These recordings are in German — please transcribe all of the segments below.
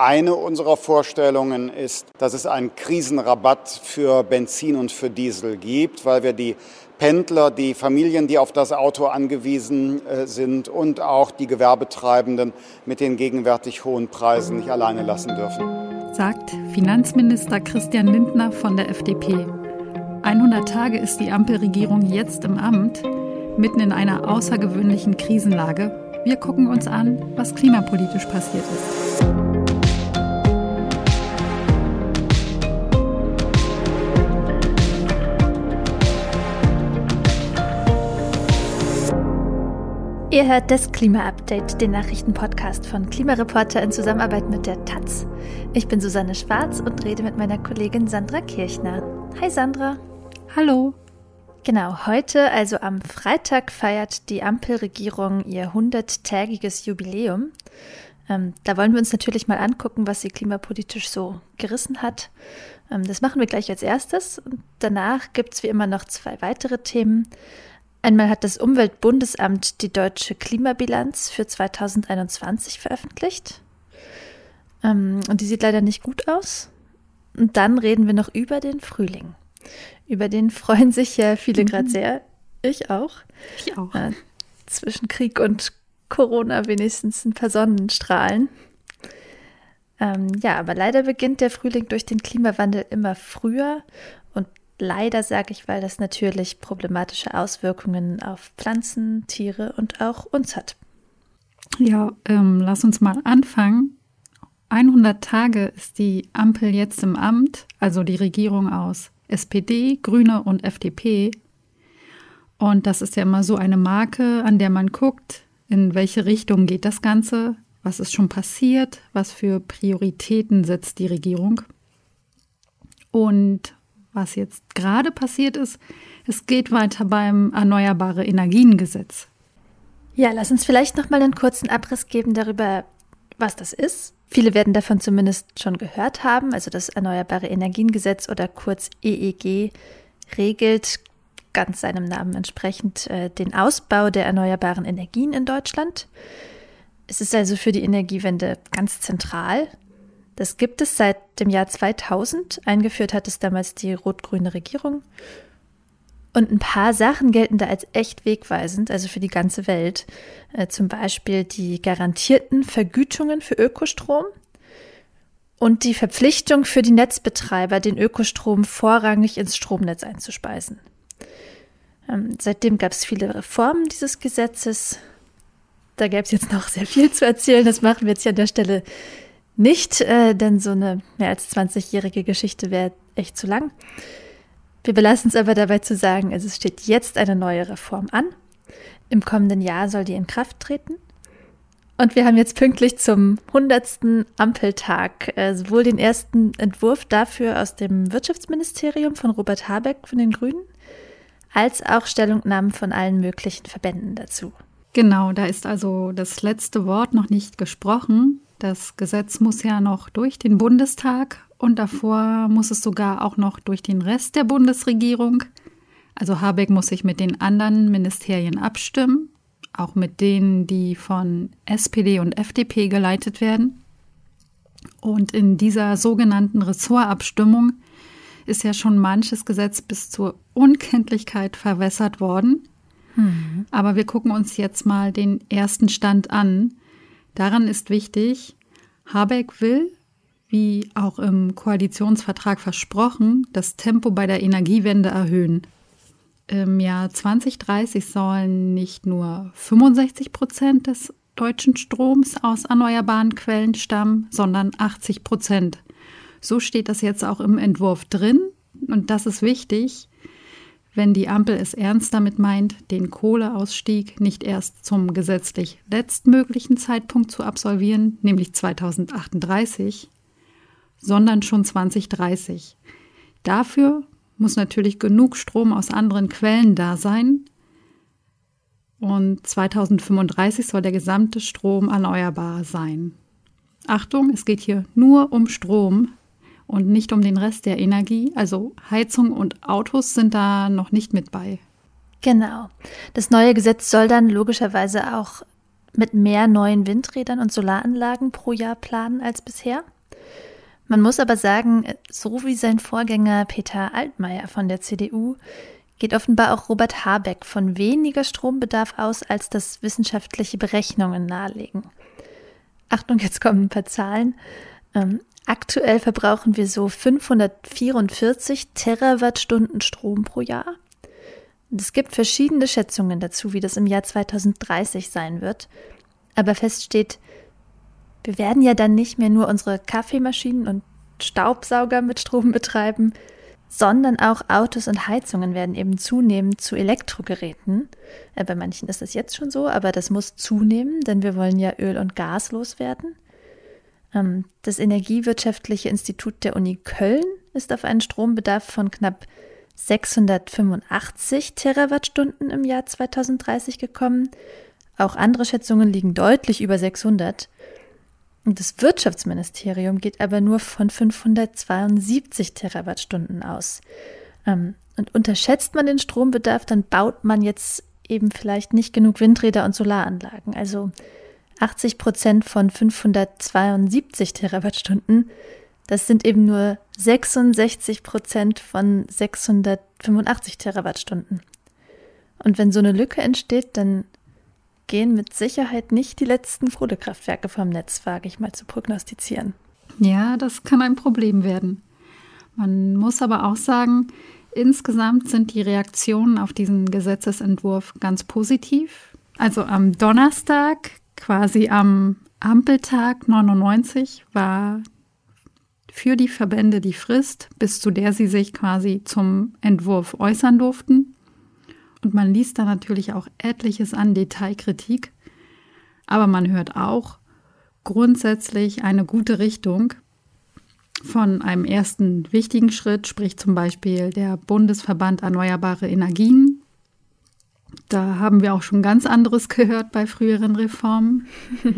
Eine unserer Vorstellungen ist, dass es einen Krisenrabatt für Benzin und für Diesel gibt, weil wir die Pendler, die Familien, die auf das Auto angewiesen äh, sind und auch die Gewerbetreibenden mit den gegenwärtig hohen Preisen nicht alleine lassen dürfen. Sagt Finanzminister Christian Lindner von der FDP. 100 Tage ist die Ampelregierung jetzt im Amt, mitten in einer außergewöhnlichen Krisenlage. Wir gucken uns an, was klimapolitisch passiert ist. Ihr hört das Klima-Update, den Nachrichtenpodcast von Klimareporter in Zusammenarbeit mit der Taz. Ich bin Susanne Schwarz und rede mit meiner Kollegin Sandra Kirchner. Hi Sandra. Hallo. Genau, heute, also am Freitag, feiert die Ampelregierung ihr 100-tägiges Jubiläum. Ähm, da wollen wir uns natürlich mal angucken, was sie klimapolitisch so gerissen hat. Ähm, das machen wir gleich als erstes. Und danach gibt es wie immer noch zwei weitere Themen. Einmal hat das Umweltbundesamt die deutsche Klimabilanz für 2021 veröffentlicht. Ähm, und die sieht leider nicht gut aus. Und dann reden wir noch über den Frühling. Über den freuen sich ja viele mhm. gerade sehr. Ich auch. Ich auch. Äh, zwischen Krieg und Corona wenigstens ein paar Sonnenstrahlen. Ähm, ja, aber leider beginnt der Frühling durch den Klimawandel immer früher Leider sage ich, weil das natürlich problematische Auswirkungen auf Pflanzen, Tiere und auch uns hat. Ja, ähm, lass uns mal anfangen. 100 Tage ist die Ampel jetzt im Amt, also die Regierung aus SPD, Grüne und FDP. Und das ist ja immer so eine Marke, an der man guckt, in welche Richtung geht das Ganze, was ist schon passiert, was für Prioritäten setzt die Regierung. Und was jetzt gerade passiert ist, es geht weiter beim Erneuerbare Energien Gesetz. Ja, lass uns vielleicht noch mal einen kurzen Abriss geben darüber, was das ist. Viele werden davon zumindest schon gehört haben. Also das Erneuerbare Energiengesetz oder kurz EEG regelt ganz seinem Namen entsprechend äh, den Ausbau der erneuerbaren Energien in Deutschland. Es ist also für die Energiewende ganz zentral. Das gibt es seit dem Jahr 2000. Eingeführt hat es damals die rot-grüne Regierung. Und ein paar Sachen gelten da als echt wegweisend, also für die ganze Welt. Äh, zum Beispiel die garantierten Vergütungen für Ökostrom und die Verpflichtung für die Netzbetreiber, den Ökostrom vorrangig ins Stromnetz einzuspeisen. Ähm, seitdem gab es viele Reformen dieses Gesetzes. Da gäbe es jetzt noch sehr viel zu erzählen. Das machen wir jetzt hier an der Stelle nicht, äh, denn so eine mehr als 20-jährige Geschichte wäre echt zu lang. Wir belassen es aber dabei zu sagen, es steht jetzt eine neue Reform an. Im kommenden Jahr soll die in Kraft treten. Und wir haben jetzt pünktlich zum 100. Ampeltag äh, sowohl den ersten Entwurf dafür aus dem Wirtschaftsministerium von Robert Habeck von den Grünen, als auch Stellungnahmen von allen möglichen Verbänden dazu. Genau, da ist also das letzte Wort noch nicht gesprochen. Das Gesetz muss ja noch durch den Bundestag und davor muss es sogar auch noch durch den Rest der Bundesregierung. Also Habeck muss sich mit den anderen Ministerien abstimmen, auch mit denen, die von SPD und FDP geleitet werden. Und in dieser sogenannten Ressortabstimmung ist ja schon manches Gesetz bis zur Unkenntlichkeit verwässert worden. Mhm. Aber wir gucken uns jetzt mal den ersten Stand an. Daran ist wichtig, Habeck will, wie auch im Koalitionsvertrag versprochen, das Tempo bei der Energiewende erhöhen. Im Jahr 2030 sollen nicht nur 65 Prozent des deutschen Stroms aus erneuerbaren Quellen stammen, sondern 80 Prozent. So steht das jetzt auch im Entwurf drin. Und das ist wichtig, wenn die Ampel es ernst damit meint, den Kohleausstieg nicht erst zum gesetzlich letztmöglichen Zeitpunkt zu absolvieren, nämlich 2038, sondern schon 2030. Dafür muss natürlich genug Strom aus anderen Quellen da sein. Und 2035 soll der gesamte Strom erneuerbar sein. Achtung, es geht hier nur um Strom, und nicht um den Rest der Energie. Also Heizung und Autos sind da noch nicht mit bei. Genau. Das neue Gesetz soll dann logischerweise auch mit mehr neuen Windrädern und Solaranlagen pro Jahr planen als bisher. Man muss aber sagen, so wie sein Vorgänger Peter Altmaier von der CDU, geht offenbar auch Robert Habeck von weniger Strombedarf aus, als das wissenschaftliche Berechnungen nahelegen. Achtung, jetzt kommen ein paar Zahlen. Ähm, aktuell verbrauchen wir so 544 Terawattstunden Strom pro Jahr. Und es gibt verschiedene Schätzungen dazu, wie das im Jahr 2030 sein wird. Aber fest steht, wir werden ja dann nicht mehr nur unsere Kaffeemaschinen und Staubsauger mit Strom betreiben, sondern auch Autos und Heizungen werden eben zunehmend zu Elektrogeräten. Äh, bei manchen ist das jetzt schon so, aber das muss zunehmen, denn wir wollen ja Öl und Gas loswerden. Ähm, das Energiewirtschaftliche Institut der Uni Köln ist auf einen Strombedarf von knapp 685 Terawattstunden im Jahr 2030 gekommen. Auch andere Schätzungen liegen deutlich über 600. Und das Wirtschaftsministerium geht aber nur von 572 Terawattstunden aus. Ähm, und unterschätzt man den Strombedarf, dann baut man jetzt eben vielleicht nicht genug Windräder und Solaranlagen. Also 80 Prozent von 572 Terawattstunden, das sind eben nur 66 Prozent von 685 Terawattstunden. Und wenn so eine Lücke entsteht, dann gehen mit Sicherheit nicht die letzten Kohlekraftwerke vom Netz, wage ich mal zu prognostizieren. Ja, das kann ein Problem werden. Man muss aber auch sagen, insgesamt sind die Reaktionen auf diesen Gesetzesentwurf ganz positiv. Also am Donnerstag, quasi am Ampeltag 99, war für die Verbände die Frist, bis zu der sie sich quasi zum Entwurf äußern durften. Und man liest da natürlich auch etliches an Detailkritik. Aber man hört auch grundsätzlich eine gute Richtung. Von einem ersten wichtigen Schritt spricht zum Beispiel der Bundesverband Erneuerbare Energien. Da haben wir auch schon ganz anderes gehört bei früheren Reformen.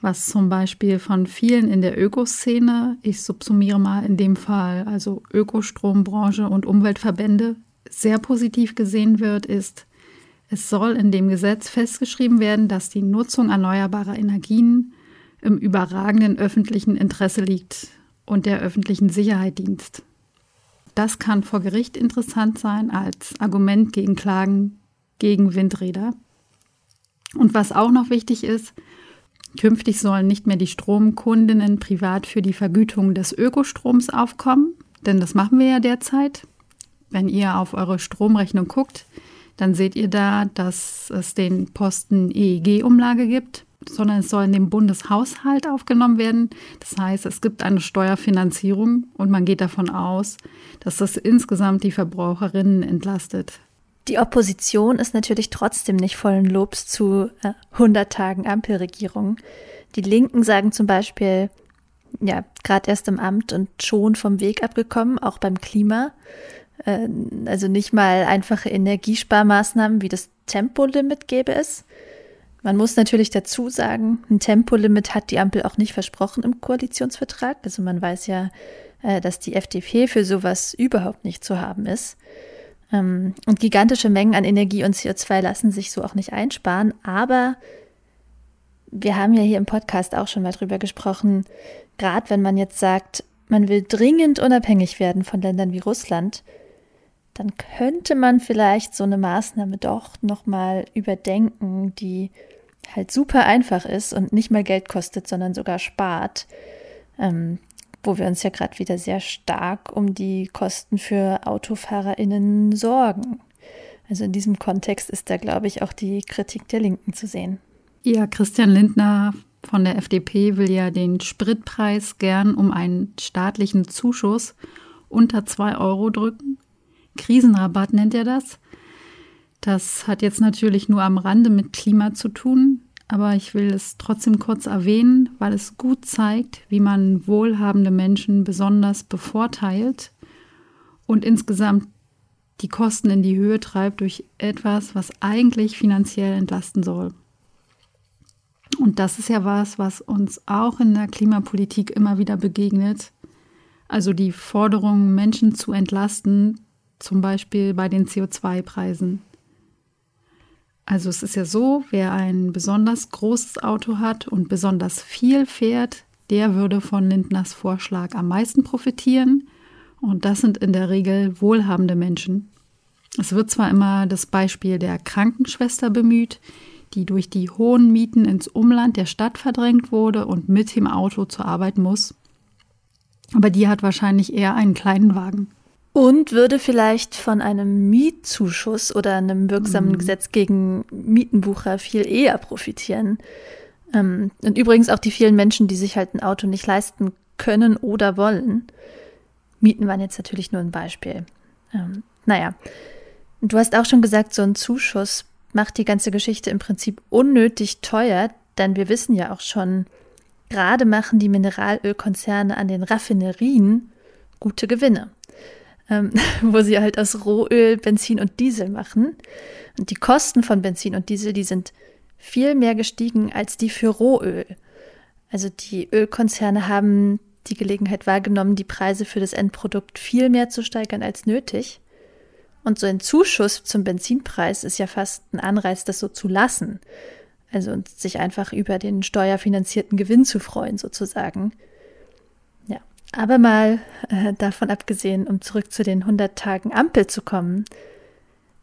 was zum Beispiel von vielen in der Ökoszene, ich subsumiere mal in dem Fall also Ökostrombranche und Umweltverbände, sehr positiv gesehen wird, ist, es soll in dem Gesetz festgeschrieben werden, dass die Nutzung erneuerbarer Energien im überragenden öffentlichen Interesse liegt und der öffentlichen Sicherheit dient. Das kann vor Gericht interessant sein als Argument gegen Klagen gegen Windräder. Und was auch noch wichtig ist, künftig sollen nicht mehr die Stromkundinnen privat für die Vergütung des Ökostroms aufkommen, denn das machen wir ja derzeit. Wenn ihr auf eure Stromrechnung guckt, dann seht ihr da, dass es den Posten EEG-Umlage gibt, sondern es soll in den Bundeshaushalt aufgenommen werden. Das heißt, es gibt eine Steuerfinanzierung und man geht davon aus, dass das insgesamt die Verbraucherinnen entlastet. Die Opposition ist natürlich trotzdem nicht vollen Lobs zu äh, 100 Tagen Ampelregierung. Die Linken sagen zum Beispiel, ja, gerade erst im Amt und schon vom Weg abgekommen, auch beim Klima. Äh, also nicht mal einfache Energiesparmaßnahmen wie das Tempolimit gäbe es. Man muss natürlich dazu sagen, ein Tempolimit hat die Ampel auch nicht versprochen im Koalitionsvertrag. Also man weiß ja, äh, dass die FDP für sowas überhaupt nicht zu haben ist. Ähm, und gigantische Mengen an Energie und CO2 lassen sich so auch nicht einsparen. Aber wir haben ja hier im Podcast auch schon mal drüber gesprochen, gerade wenn man jetzt sagt, man will dringend unabhängig werden von Ländern wie Russland, dann könnte man vielleicht so eine Maßnahme doch nochmal überdenken, die halt super einfach ist und nicht mal Geld kostet, sondern sogar spart. Ähm, wo wir uns ja gerade wieder sehr stark um die Kosten für AutofahrerInnen sorgen. Also in diesem Kontext ist da, glaube ich, auch die Kritik der Linken zu sehen. Ja, Christian Lindner von der FDP will ja den Spritpreis gern um einen staatlichen Zuschuss unter zwei Euro drücken. Krisenrabatt nennt er das. Das hat jetzt natürlich nur am Rande mit Klima zu tun, aber ich will es trotzdem kurz erwähnen, weil es gut zeigt, wie man wohlhabende Menschen besonders bevorteilt und insgesamt die Kosten in die Höhe treibt durch etwas, was eigentlich finanziell entlasten soll. Und das ist ja was, was uns auch in der Klimapolitik immer wieder begegnet. Also die Forderung, Menschen zu entlasten, zum Beispiel bei den CO2-Preisen. Also es ist ja so, wer ein besonders großes Auto hat und besonders viel fährt, der würde von Lindners Vorschlag am meisten profitieren. Und das sind in der Regel wohlhabende Menschen. Es wird zwar immer das Beispiel der Krankenschwester bemüht, die durch die hohen Mieten ins Umland der Stadt verdrängt wurde und mit dem Auto zur Arbeit muss. Aber die hat wahrscheinlich eher einen kleinen Wagen. Und würde vielleicht von einem Mietzuschuss oder einem wirksamen mhm. Gesetz gegen Mietenbucher viel eher profitieren. Ähm, und übrigens auch die vielen Menschen, die sich halt ein Auto nicht leisten können oder wollen. Mieten waren jetzt natürlich nur ein Beispiel. Ähm, naja, du hast auch schon gesagt, so ein Zuschuss macht die ganze Geschichte im Prinzip unnötig teuer, denn wir wissen ja auch schon, gerade machen die Mineralölkonzerne an den Raffinerien gute Gewinne ähm, wo sie halt aus Rohöl Benzin und Diesel machen. Und die Kosten von Benzin und Diesel, die sind viel mehr gestiegen als die für Rohöl. Also die Ölkonzerne haben die Gelegenheit wahrgenommen, die Preise für das Endprodukt viel mehr zu steigern als nötig. Und so ein Zuschuss zum Benzinpreis ist ja fast ein Anreiz, das so zu lassen. Also sich einfach über den steuerfinanzierten Gewinn zu freuen, sozusagen. Aber mal äh, davon abgesehen, um zurück zu den 100 Tagen Ampel zu kommen,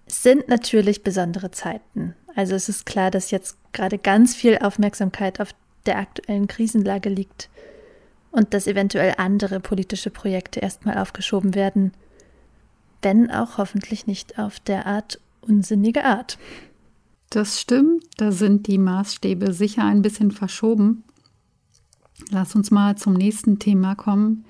sind natürlich besondere Zeiten. Also es ist klar, dass jetzt gerade ganz viel Aufmerksamkeit auf der aktuellen Krisenlage liegt und dass eventuell andere politische Projekte erstmal aufgeschoben werden, wenn auch hoffentlich nicht auf derart unsinnige Art. Das stimmt, da sind die Maßstäbe sicher ein bisschen verschoben. Lass uns mal zum nächsten Thema kommen.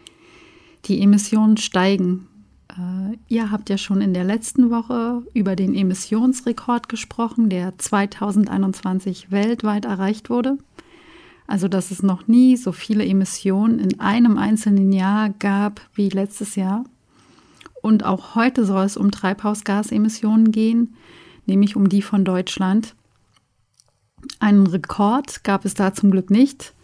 Die Emissionen steigen. Äh, ihr habt ja schon in der letzten Woche über den Emissionsrekord gesprochen, der 2021 weltweit erreicht wurde. Also, dass es noch nie so viele Emissionen in einem einzelnen Jahr gab wie letztes Jahr. Und auch heute soll es um Treibhausgasemissionen gehen, nämlich um die von Deutschland. Einen Rekord gab es da zum Glück nicht.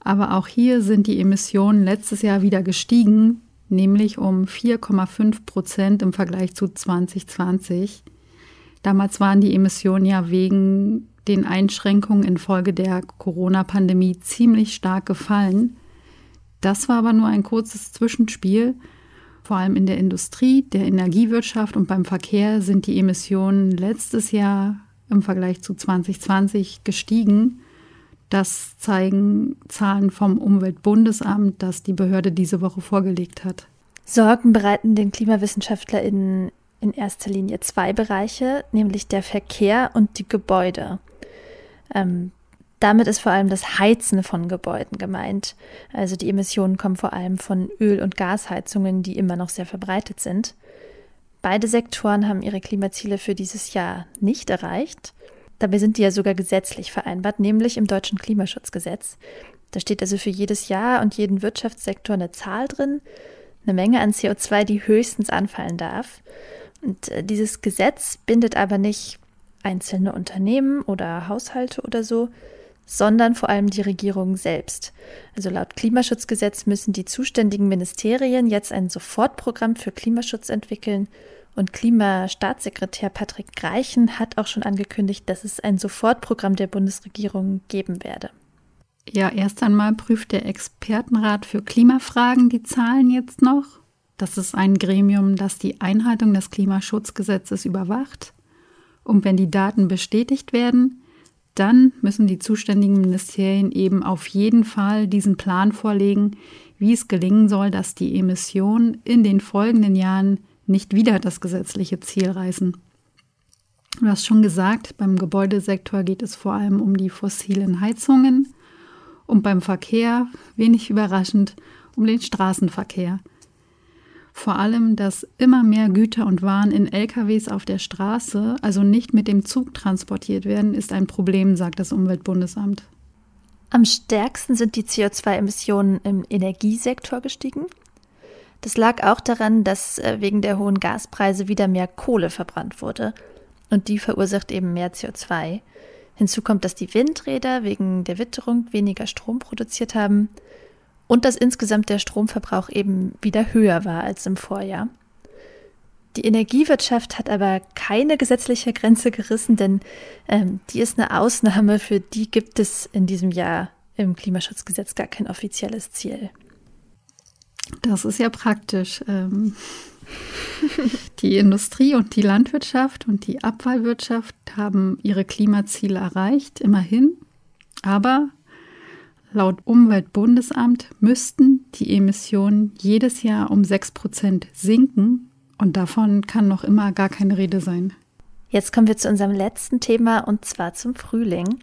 Aber auch hier sind die Emissionen letztes Jahr wieder gestiegen, nämlich um 4,5 Prozent im Vergleich zu 2020. Damals waren die Emissionen ja wegen den Einschränkungen infolge der Corona-Pandemie ziemlich stark gefallen. Das war aber nur ein kurzes Zwischenspiel. Vor allem in der Industrie, der Energiewirtschaft und beim Verkehr sind die Emissionen letztes Jahr im Vergleich zu 2020 gestiegen. Das zeigen Zahlen vom Umweltbundesamt, das die Behörde diese Woche vorgelegt hat. Sorgen bereiten den KlimawissenschaftlerInnen in erster Linie zwei Bereiche, nämlich der Verkehr und die Gebäude. Ähm, damit ist vor allem das Heizen von Gebäuden gemeint. Also die Emissionen kommen vor allem von Öl- und Gasheizungen, die immer noch sehr verbreitet sind. Beide Sektoren haben ihre Klimaziele für dieses Jahr nicht erreicht. Dabei sind die ja sogar gesetzlich vereinbart, nämlich im deutschen Klimaschutzgesetz. Da steht also für jedes Jahr und jeden Wirtschaftssektor eine Zahl drin, eine Menge an CO2, die höchstens anfallen darf. Und äh, dieses Gesetz bindet aber nicht einzelne Unternehmen oder Haushalte oder so, sondern vor allem die Regierung selbst. Also laut Klimaschutzgesetz müssen die zuständigen Ministerien jetzt ein Sofortprogramm für Klimaschutz entwickeln und Klimastaatssekretär Patrick Greichen hat auch schon angekündigt, dass es ein Sofortprogramm der Bundesregierung geben werde. Ja, erst einmal prüft der Expertenrat für Klimafragen die Zahlen jetzt noch. Das ist ein Gremium, das die Einhaltung des Klimaschutzgesetzes überwacht. Und wenn die Daten bestätigt werden, dann müssen die zuständigen Ministerien eben auf jeden Fall diesen Plan vorlegen, wie es gelingen soll, dass die Emissionen in den folgenden Jahren nicht wieder das gesetzliche Ziel reißen. Du hast schon gesagt, beim Gebäudesektor geht es vor allem um die fossilen Heizungen und beim Verkehr, wenig überraschend, um den Straßenverkehr. Vor allem, dass immer mehr Güter und Waren in LKWs auf der Straße, also nicht mit dem Zug transportiert werden, ist ein Problem, sagt das Umweltbundesamt. Am stärksten sind die CO2-Emissionen im Energiesektor gestiegen. Das lag auch daran, dass äh, wegen der hohen Gaspreise wieder mehr Kohle verbrannt wurde. Und die verursacht eben mehr CO2. Hinzu kommt, dass die Windräder wegen der Witterung weniger Strom produziert haben und dass insgesamt der Stromverbrauch eben wieder höher war als im Vorjahr. Die Energiewirtschaft hat aber keine gesetzliche Grenze gerissen, denn ähm, die ist eine Ausnahme, für die gibt es in diesem Jahr im Klimaschutzgesetz gar kein offizielles Ziel. Das ist ja praktisch. Ähm, die Industrie und die Landwirtschaft und die Abfallwirtschaft haben ihre Klimaziele erreicht, immerhin. Aber laut Umweltbundesamt müssten die Emissionen jedes Jahr um 6 Prozent sinken. Und davon kann noch immer gar keine Rede sein. Jetzt kommen wir zu unserem letzten Thema und zwar zum Frühling.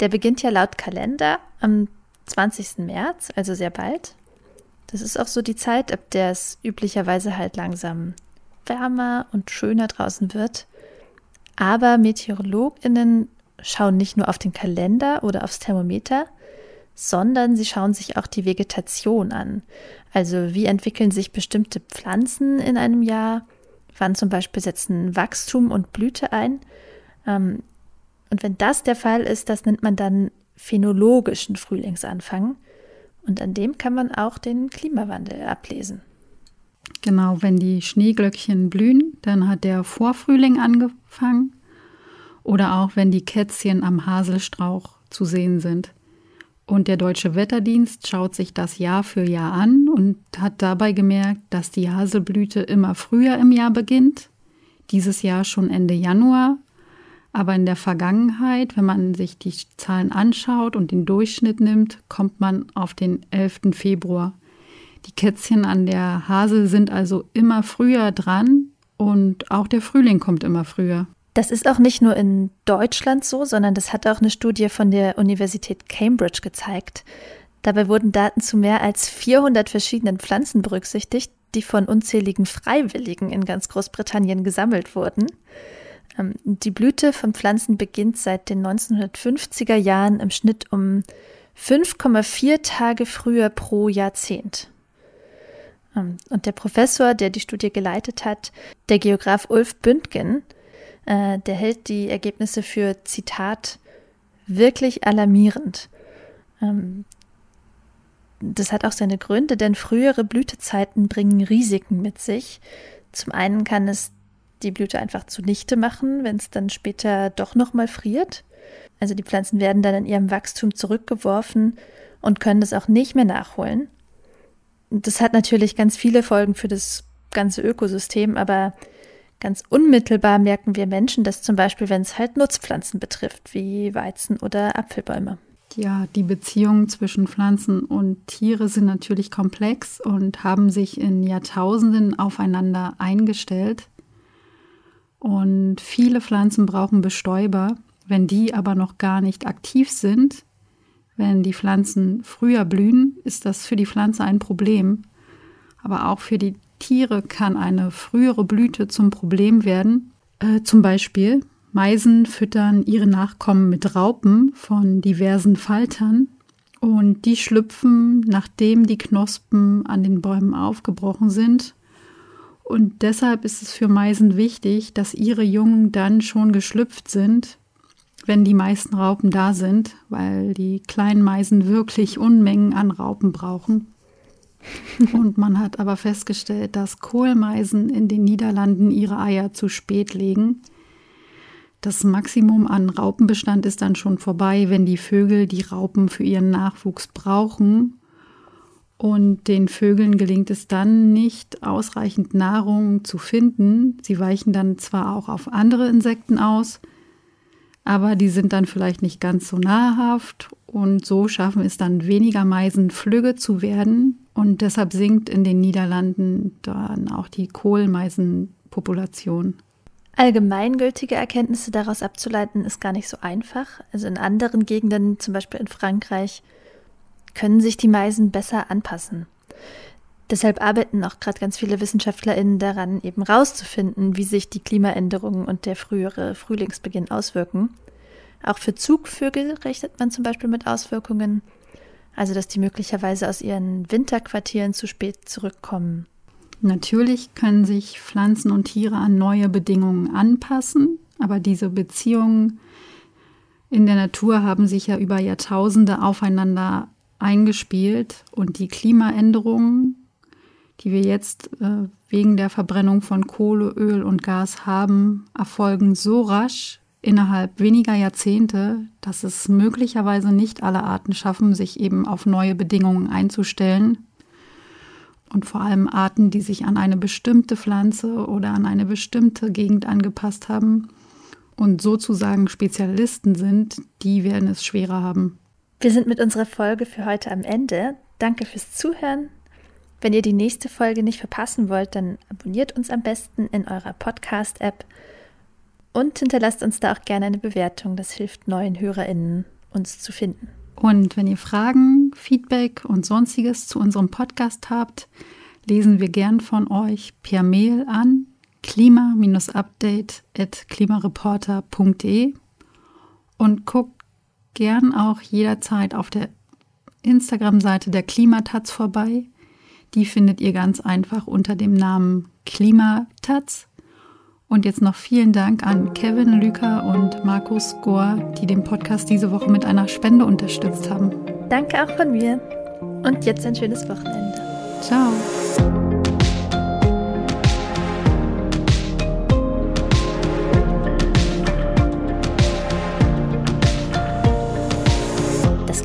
Der beginnt ja laut Kalender am 20. März, also sehr bald. Das ist auch so die Zeit, ab der es üblicherweise halt langsam wärmer und schöner draußen wird. Aber Meteorologinnen schauen nicht nur auf den Kalender oder aufs Thermometer, sondern sie schauen sich auch die Vegetation an. Also wie entwickeln sich bestimmte Pflanzen in einem Jahr? Wann zum Beispiel setzen Wachstum und Blüte ein? Ähm, und wenn das der Fall ist, das nennt man dann phänologischen Frühlingsanfang. Und an dem kann man auch den Klimawandel ablesen. Genau, wenn die Schneeglöckchen blühen, dann hat der Vorfrühling angefangen. Oder auch wenn die Kätzchen am Haselstrauch zu sehen sind. Und der Deutsche Wetterdienst schaut sich das Jahr für Jahr an und hat dabei gemerkt, dass die Haselblüte immer früher im Jahr beginnt. Dieses Jahr schon Ende Januar aber in der Vergangenheit, wenn man sich die Zahlen anschaut und den Durchschnitt nimmt, kommt man auf den 11. Februar. Die Kätzchen an der Hasel sind also immer früher dran und auch der Frühling kommt immer früher. Das ist auch nicht nur in Deutschland so, sondern das hat auch eine Studie von der Universität Cambridge gezeigt. Dabei wurden Daten zu mehr als 400 verschiedenen Pflanzen berücksichtigt, die von unzähligen Freiwilligen in ganz Großbritannien gesammelt wurden. Ähm, die Blüte von Pflanzen beginnt seit den 1950er Jahren im Schnitt um 5,4 Tage früher pro Jahrzehnt. Ähm, und der Professor, der die Studie geleitet hat, der Geograf Ulf Bündgen, äh, der hält die Ergebnisse für, Zitat, wirklich alarmierend. Ähm, das hat auch seine Gründe, denn frühere Blütezeiten bringen Risiken mit sich. Zum einen kann es die Blüte einfach zunichte machen, wenn es dann später doch nochmal friert. Also die Pflanzen werden dann in ihrem Wachstum zurückgeworfen und können das auch nicht mehr nachholen. Das hat natürlich ganz viele Folgen für das ganze Ökosystem, aber ganz unmittelbar merken wir Menschen das zum Beispiel, wenn es halt Nutzpflanzen betrifft, wie Weizen oder Apfelbäume. Ja, die Beziehungen zwischen Pflanzen und Tiere sind natürlich komplex und haben sich in Jahrtausenden aufeinander eingestellt. Und viele Pflanzen brauchen Bestäuber. Wenn die aber noch gar nicht aktiv sind, wenn die Pflanzen früher blühen, ist das für die Pflanze ein Problem. Aber auch für die Tiere kann eine frühere Blüte zum Problem werden. Äh, zum Beispiel Meisen füttern ihre Nachkommen mit Raupen von diversen Faltern und die schlüpfen, nachdem die Knospen an den Bäumen aufgebrochen sind und deshalb ist es für Meisen wichtig, dass ihre Jungen dann schon geschlüpft sind, wenn die meisten Raupen da sind, weil die kleinen Meisen wirklich Unmengen an Raupen brauchen. Und man hat aber festgestellt, dass Kohlmeisen in den Niederlanden ihre Eier zu spät legen. Das Maximum an Raupenbestand ist dann schon vorbei, wenn die Vögel die Raupen für ihren Nachwuchs brauchen und den Vögeln gelingt es dann nicht, ausreichend Nahrung zu finden. Sie weichen dann zwar auch auf andere Insekten aus, aber die sind dann vielleicht nicht ganz so nahrhaft und so schaffen es dann weniger Meisen, Flügge zu werden. Und deshalb sinkt in den Niederlanden dann auch die Kohlmeisenpopulation. Allgemeingültige Erkenntnisse daraus abzuleiten ist gar nicht so einfach. Also in anderen Gegenden, zum Beispiel in Frankreich, können sich die Meisen besser anpassen. Deshalb arbeiten auch gerade ganz viele WissenschaftlerInnen daran, eben rauszufinden, wie sich die Klimaänderungen und der frühere Frühlingsbeginn auswirken. Auch für Zugvögel rechnet man zum Beispiel mit Auswirkungen, also dass die möglicherweise aus ihren Winterquartieren zu spät zurückkommen. Natürlich können sich Pflanzen und Tiere an neue Bedingungen anpassen, aber diese Beziehungen in der Natur haben sich ja über Jahrtausende aufeinander eingespielt und die Klimaänderungen, die wir jetzt äh, wegen der Verbrennung von Kohle, Öl und Gas haben, erfolgen so rasch innerhalb weniger Jahrzehnte, dass es möglicherweise nicht alle Arten schaffen, sich eben auf neue Bedingungen einzustellen. Und vor allem Arten, die sich an eine bestimmte Pflanze oder an eine bestimmte Gegend angepasst haben und sozusagen Spezialisten sind, die werden es schwerer haben. Wir sind mit unserer Folge für heute am Ende. Danke fürs Zuhören. Wenn ihr die nächste Folge nicht verpassen wollt, dann abonniert uns am besten in eurer Podcast-App und hinterlasst uns da auch gerne eine Bewertung. Das hilft neuen HörerInnen, uns zu finden. Und wenn ihr Fragen, Feedback und sonstiges zu unserem Podcast habt, lesen wir gern von euch per Mail an klima-update.klimareporter.de und guckt gern auch jederzeit auf der Instagram-Seite der Klimatatz vorbei. Die findet ihr ganz einfach unter dem Namen Klimatatz. Und jetzt noch vielen Dank an Kevin Lüker und Markus Gohr, die den Podcast diese Woche mit einer Spende unterstützt haben. Danke auch von mir. Und jetzt ein schönes Wochenende. Ciao.